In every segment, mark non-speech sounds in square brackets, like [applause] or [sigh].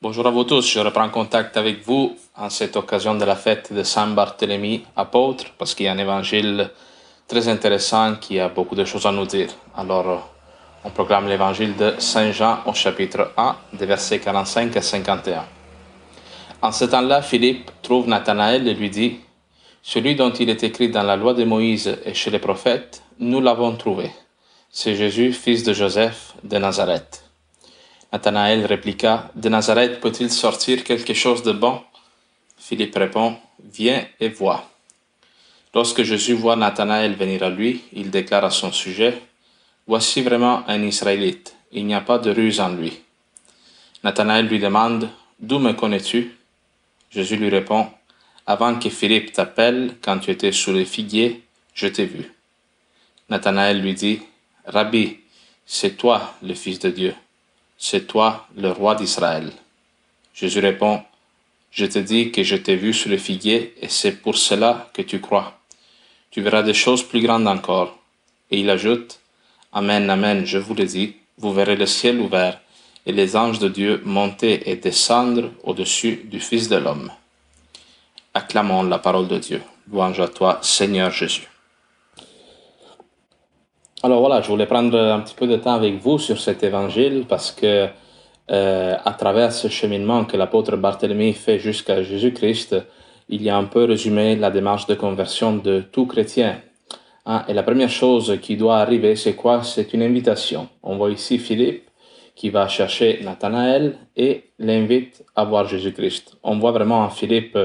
Bonjour à vous tous, je reprends contact avec vous en cette occasion de la fête de Saint Barthélemy apôtre parce qu'il y a un évangile très intéressant qui a beaucoup de choses à nous dire. Alors, on proclame l'évangile de Saint Jean au chapitre 1, des versets 45 à 51. En ce temps-là, Philippe trouve Nathanaël et lui dit Celui dont il est écrit dans la loi de Moïse et chez les prophètes, nous l'avons trouvé. C'est Jésus, fils de Joseph de Nazareth. Nathanaël répliqua, De Nazareth peut-il sortir quelque chose de bon? Philippe répond, Viens et vois. Lorsque Jésus voit Nathanaël venir à lui, il déclare à son sujet, Voici vraiment un Israélite, il n'y a pas de ruse en lui. Nathanaël lui demande, D'où me connais-tu? Jésus lui répond, Avant que Philippe t'appelle, quand tu étais sous les figuiers, je t'ai vu. Nathanaël lui dit, Rabbi, c'est toi le Fils de Dieu c'est toi le roi d'Israël. Jésus répond, Je te dis que je t'ai vu sous le figuier, et c'est pour cela que tu crois. Tu verras des choses plus grandes encore. Et il ajoute, Amen, Amen, je vous le dis, vous verrez le ciel ouvert, et les anges de Dieu monter et descendre au-dessus du Fils de l'homme. Acclamons la parole de Dieu. Louange à toi, Seigneur Jésus. Alors voilà, je voulais prendre un petit peu de temps avec vous sur cet évangile parce que euh, à travers ce cheminement que l'apôtre Barthélemy fait jusqu'à Jésus-Christ, il y a un peu résumé la démarche de conversion de tout chrétien. Hein, et la première chose qui doit arriver, c'est quoi? C'est une invitation. On voit ici Philippe qui va chercher Nathanaël et l'invite à voir Jésus-Christ. On voit vraiment en Philippe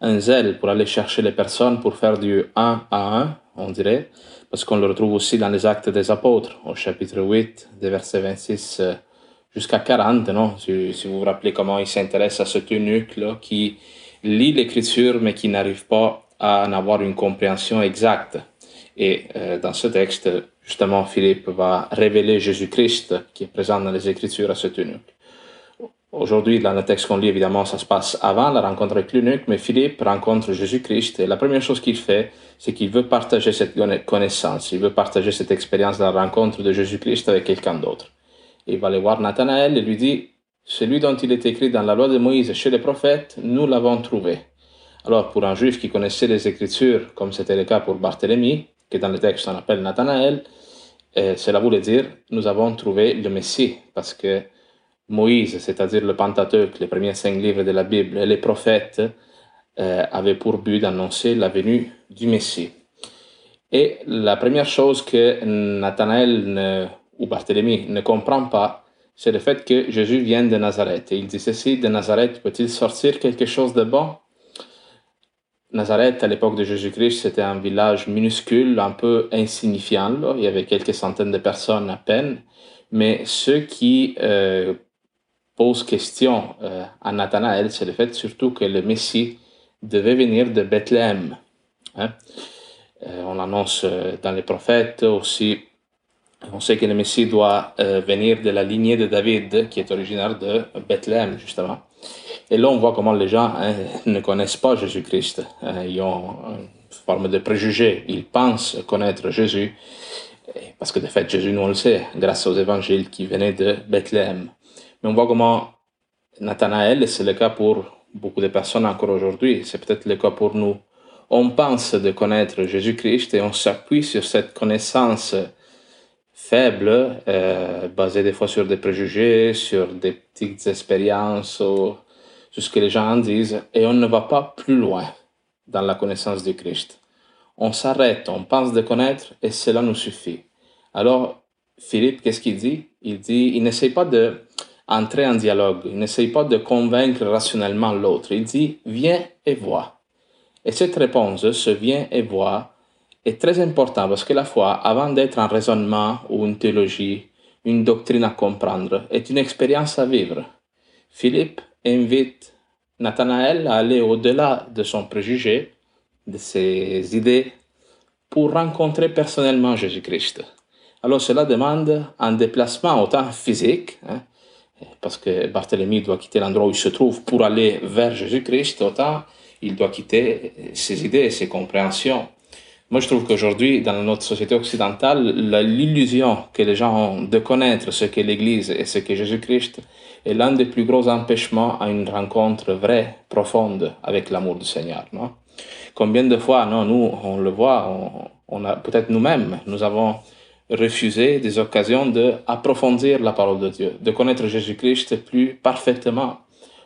un zèle pour aller chercher les personnes, pour faire du un à un, on dirait parce qu'on le retrouve aussi dans les actes des apôtres, au chapitre 8, des versets 26 euh, jusqu'à 40, non? Si, vous vous rappelez comment il s'intéresse à ce eunuque-là qui lit l'écriture mais qui n'arrive pas à en avoir une compréhension exacte. Et euh, dans ce texte, justement, Philippe va révéler Jésus-Christ qui est présent dans les Écritures à ce eunuque. Aujourd'hui, dans le texte qu'on lit, évidemment, ça se passe avant la rencontre avec l'eunuque, mais Philippe rencontre Jésus-Christ et la première chose qu'il fait, c'est qu'il veut partager cette connaissance, il veut partager cette expérience de la rencontre de Jésus-Christ avec quelqu'un d'autre. Il va aller voir Nathanaël et lui dit, celui dont il est écrit dans la loi de Moïse chez les prophètes, nous l'avons trouvé. Alors, pour un juif qui connaissait les Écritures, comme c'était le cas pour Barthélemy, que dans le texte on appelle Nathanaël, euh, cela voulait dire, nous avons trouvé le Messie, parce que Moïse, c'est-à-dire le Pentateuque, les premiers cinq livres de la Bible, et les prophètes euh, avaient pour but d'annoncer la venue du Messie. Et la première chose que Nathanaël ou Barthélemy ne comprend pas, c'est le fait que Jésus vient de Nazareth. Et il dit ceci, de Nazareth peut-il sortir quelque chose de bon? Nazareth, à l'époque de Jésus-Christ, c'était un village minuscule, un peu insignifiant. Il y avait quelques centaines de personnes à peine. Mais ceux qui euh, pose question euh, à Nathanaël, c'est le fait surtout que le Messie devait venir de Bethléem. Hein. Euh, on l'annonce euh, dans les prophètes aussi. On sait que le Messie doit venir de la lignée de David, qui est originaire de Bethléem, justement. Et là, on voit comment les gens hein, [laughs] ne connaissent pas Jésus-Christ. Hein. ils ont une forme de préjugés. Ils pensent connaître Jésus. Parce que de fait, Jésus, nous le sait, grâce aux évangiles qui venaient de Bethléem. Mais on voit comment Nathanaël, c'est le cas pour beaucoup de personnes encore aujourd'hui, c'est peut-être le cas pour nous. On pense de connaître Jésus-Christ et on s'appuie sur cette connaissance faible, euh, basée des fois sur des préjugés, sur des petites expériences, ou sur ce que les gens en disent, et on ne va pas plus loin dans la connaissance du Christ. On s'arrête, on pense de connaître et cela nous suffit. Alors, Philippe, qu'est-ce qu'il dit? Il dit, il n'essaie pas de entrer en dialogue. Il n'essaye pas de convaincre rationnellement l'autre. Il dit viens et vois. Et cette réponse, ce viens et vois, est très importante parce que la foi, avant d'être un raisonnement ou une théologie, une doctrine à comprendre, est une expérience à vivre. Philippe invite Nathanaël à aller au-delà de son préjugé, de ses idées, pour rencontrer personnellement Jésus-Christ. Alors cela demande un déplacement autant physique, hein, parce que Barthélemy doit quitter l'endroit où il se trouve pour aller vers Jésus-Christ, autant il doit quitter ses idées, ses compréhensions. Moi, je trouve qu'aujourd'hui, dans notre société occidentale, l'illusion que les gens ont de connaître ce qu'est l'Église et ce qu'est Jésus-Christ est l'un des plus gros empêchements à une rencontre vraie, profonde avec l'amour du Seigneur. Combien de fois, non, nous, on le voit, on, peut-être nous-mêmes, nous avons refusé des occasions d'approfondir la parole de Dieu, de connaître Jésus-Christ plus parfaitement.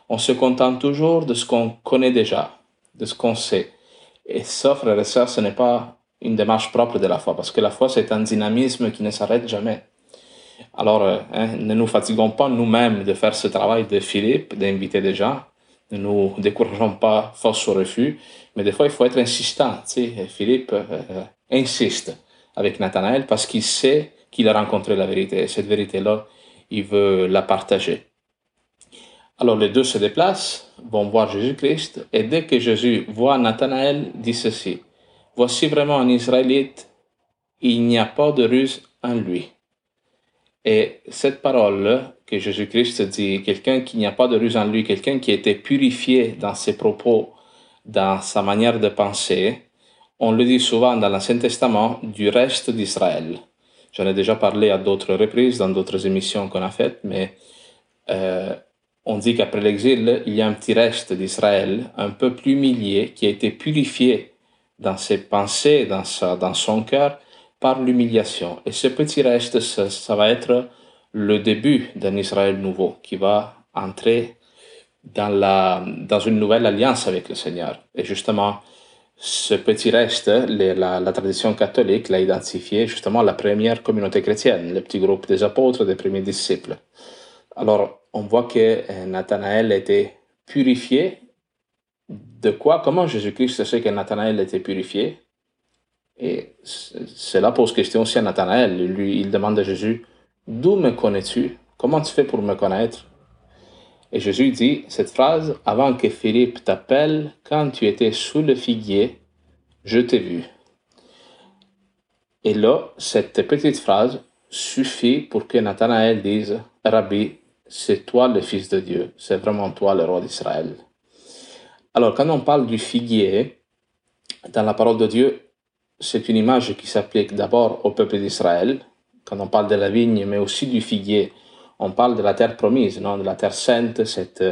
On se contente toujours de ce qu'on connaît déjà, de ce qu'on sait. Et ça, frères et sœurs, ce n'est pas une démarche propre de la foi, parce que la foi, c'est un dynamisme qui ne s'arrête jamais. Alors, euh, hein, ne nous fatiguons pas nous-mêmes de faire ce travail de Philippe, d'inviter des gens. Ne nous décourageons pas face au refus, mais des fois, il faut être insistant. Philippe euh, euh, insiste avec Nathanaël parce qu'il sait qu'il a rencontré la vérité. Et cette vérité-là, il veut la partager. Alors les deux se déplacent, vont voir Jésus-Christ, et dès que Jésus voit Nathanaël, dit ceci, Voici vraiment un Israélite, il n'y a pas de ruse en lui. Et cette parole que Jésus-Christ dit, quelqu'un qui n'y a pas de ruse en lui, quelqu'un qui a été purifié dans ses propos, dans sa manière de penser, on le dit souvent dans l'Ancien Testament du reste d'Israël. J'en ai déjà parlé à d'autres reprises dans d'autres émissions qu'on a faites, mais euh, on dit qu'après l'exil, il y a un petit reste d'Israël, un peu plus millier, qui a été purifié dans ses pensées, dans, sa, dans son cœur, par l'humiliation. Et ce petit reste, ça, ça va être le début d'un Israël nouveau qui va entrer dans, la, dans une nouvelle alliance avec le Seigneur. Et justement, ce petit reste, la, tradition catholique l'a identifié justement la première communauté chrétienne, le petit groupe des apôtres, des premiers disciples. Alors, on voit que euh, Nathanaël était purifié. De quoi? Comment Jésus-Christ sait que Nathanaël était purifié? Et cela pose question aussi à Nathanaël. Lui, il demande à Jésus, D'où me connais-tu? Comment tu fais pour me connaître? Et Jésus dit cette phrase, Avant que Philippe t'appelle, quand tu étais sous le figuier, je t'ai vu. Et là, cette petite phrase suffit pour que Nathanaël dise, Rabbi, c'est toi le Fils de Dieu, c'est vraiment toi le roi d'Israël. Alors, quand on parle du figuier, dans la parole de Dieu, c'est une image qui s'applique d'abord au peuple d'Israël. Quand on parle de la vigne, mais aussi du figuier, on parle de la terre promise, non? de la terre sainte, cette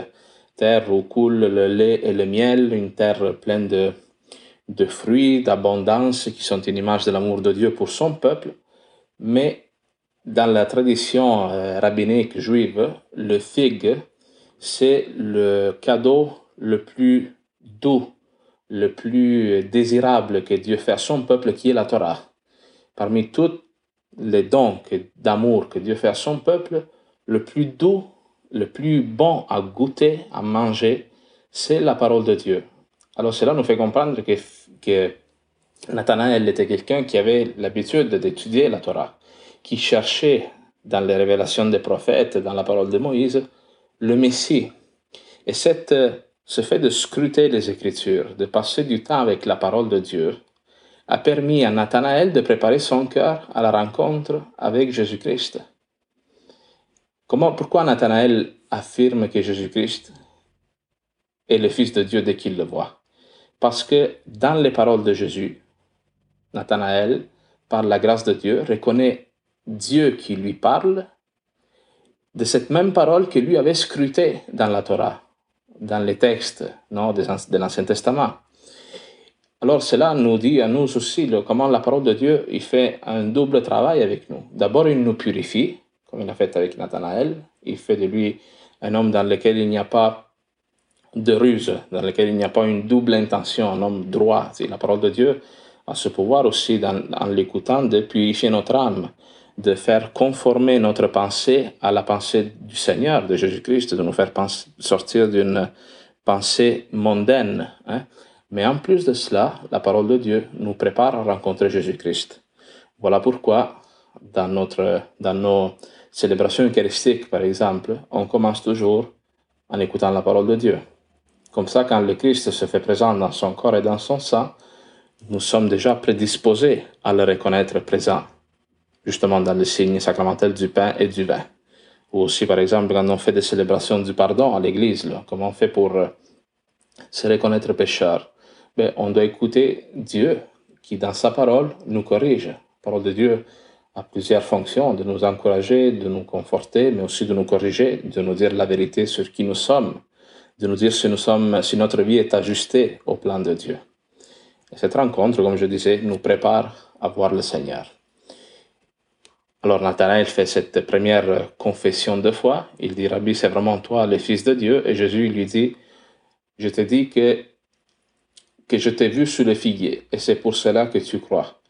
terre où coule le lait et le miel, une terre pleine de, fruits, d'abondance, qui sont une image de l'amour de Dieu pour son peuple. Mais dans la tradition euh, rabbinique juive, le figue, c'est le cadeau le plus doux, le plus désirable que Dieu fait à son peuple, qui est la Torah. Parmi tous les dons d'amour que Dieu fait à son peuple, le plus doux, le plus bon à goûter, à manger, c'est la parole de Dieu. Alors cela nous fait comprendre que, Nathanaël était quelqu'un qui avait l'habitude d'étudier la Torah qui cherchait dans les révélations des prophètes, dans la parole de Moïse, le Messie. Et cette, ce fait de scruter les Écritures, de passer du temps avec la parole de Dieu, a permis à Nathanaël de préparer son cœur à la rencontre avec Jésus-Christ. Comment, pourquoi Nathanaël affirme que Jésus-Christ est le Fils de Dieu dès qu'il le voit? Parce que dans les paroles de Jésus, Nathanaël, par la grâce de Dieu, reconnaît Dieu qui lui parle de cette même parole que lui avait scrutée dans la Torah, dans les textes non, de l'Ancien Testament. Alors cela nous dit à nous aussi comment la parole de Dieu il fait un double travail avec nous. D'abord, il nous purifie, comme il a fait avec Nathanaël. Il fait de lui un homme dans lequel il n'y a pas de ruse, dans lequel il n'y a pas une double intention, un homme droit. La parole de Dieu a ce pouvoir aussi, en l'écoutant, de purifier notre âme de faire conformer notre pensée à la pensée du Seigneur, de Jésus-Christ, de nous faire sortir d'une pensée mondaine. Hein. Mais en plus de cela, la parole de Dieu nous prépare à rencontrer Jésus-Christ. Voilà pourquoi, dans, notre, dans nos célébrations eucharistiques, par exemple, on commence toujours en écoutant la parole de Dieu. Comme ça, quand le Christ se fait présent dans son corps et dans son sang, nous sommes déjà prédisposés à le reconnaître présent justement dans le signe sacramentel du pain et du vin. Ou aussi, par exemple, quand on fait des célébrations du pardon à l'église, comment on fait pour euh, se reconnaître pécheur? Ben, On doit écouter Dieu qui, dans sa parole, nous corrige. La parole de Dieu a plusieurs fonctions, de nous encourager, de nous conforter, mais aussi de nous corriger, de nous dire la vérité sur qui nous sommes, de nous dire si, nous sommes, si notre vie est ajustée au plan de Dieu. Et cette rencontre, comme je disais, nous prépare à voir le Seigneur. Alors Nathanaël fait cette première confession de foi. Il dit, Rabbi, c'est vraiment toi le Fils de Dieu. Et Jésus lui dit, je te dis que, que je t'ai vu sous le figuier, et c'est pour cela que tu crois.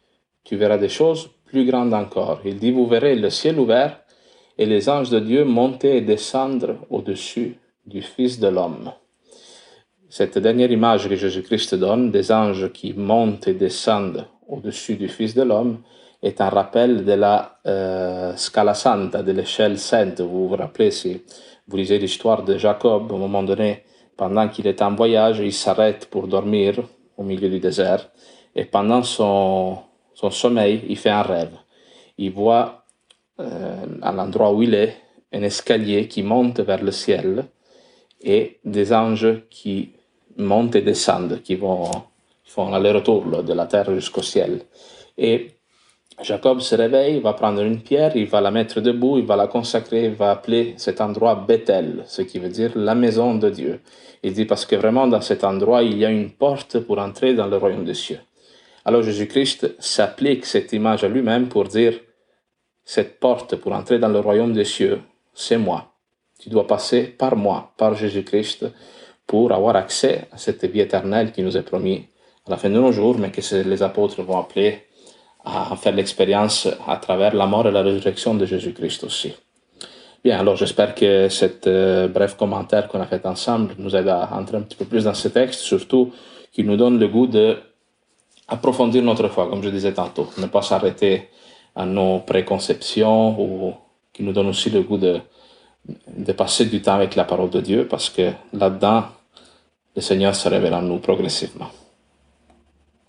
Tu verras des choses plus grandes encore. Il dit, vous verrez le ciel ouvert et les anges de Dieu monter et descendre au-dessus du Fils de l'homme. Cette dernière image que Jésus-Christ donne, des anges qui montent et descendent au-dessus du Fils de l'homme, est un rappel de la euh, Scala Santa, de l'échelle sainte. Vous vous rappelez, si vous lisez l'histoire de Jacob, au moment donné, pendant qu'il est en voyage, il s'arrête pour dormir au milieu du désert. Et pendant son, son sommeil, il fait un rêve. Il voit euh, à l'endroit où il est un escalier qui monte vers le ciel et des anges qui montent et descendent, qui vont font l'aller-retour de la terre jusqu'au ciel. Et Jacob se réveille, il va prendre une pierre, il va la mettre debout, il va la consacrer, il va appeler cet endroit Bethel, ce qui veut dire la maison de Dieu. Il dit parce que vraiment dans cet endroit, il y a une porte pour entrer dans le royaume des cieux. Alors Jésus-Christ s'applique cette image à lui-même pour dire, cette porte pour entrer dans le royaume des cieux, c'est moi. Tu dois passer par moi, par Jésus-Christ, pour avoir accès à cette vie éternelle qui nous est promise à la fin de nos jours, mais que les apôtres vont appeler à faire l'expérience à travers la mort et la résurrection de Jésus-Christ aussi. Bien, alors j'espère que cet euh, bref commentaire qu'on a fait ensemble nous aide à entrer un petit peu plus dans ce texte, surtout qu'il nous donne le goût de approfondir notre foi, comme je disais tantôt, ne pas s'arrêter à nos préconceptions ou qui nous donne aussi le goût de, passer du temps avec la parole de Dieu parce que là-dedans, le Seigneur se révèle en nous progressivement.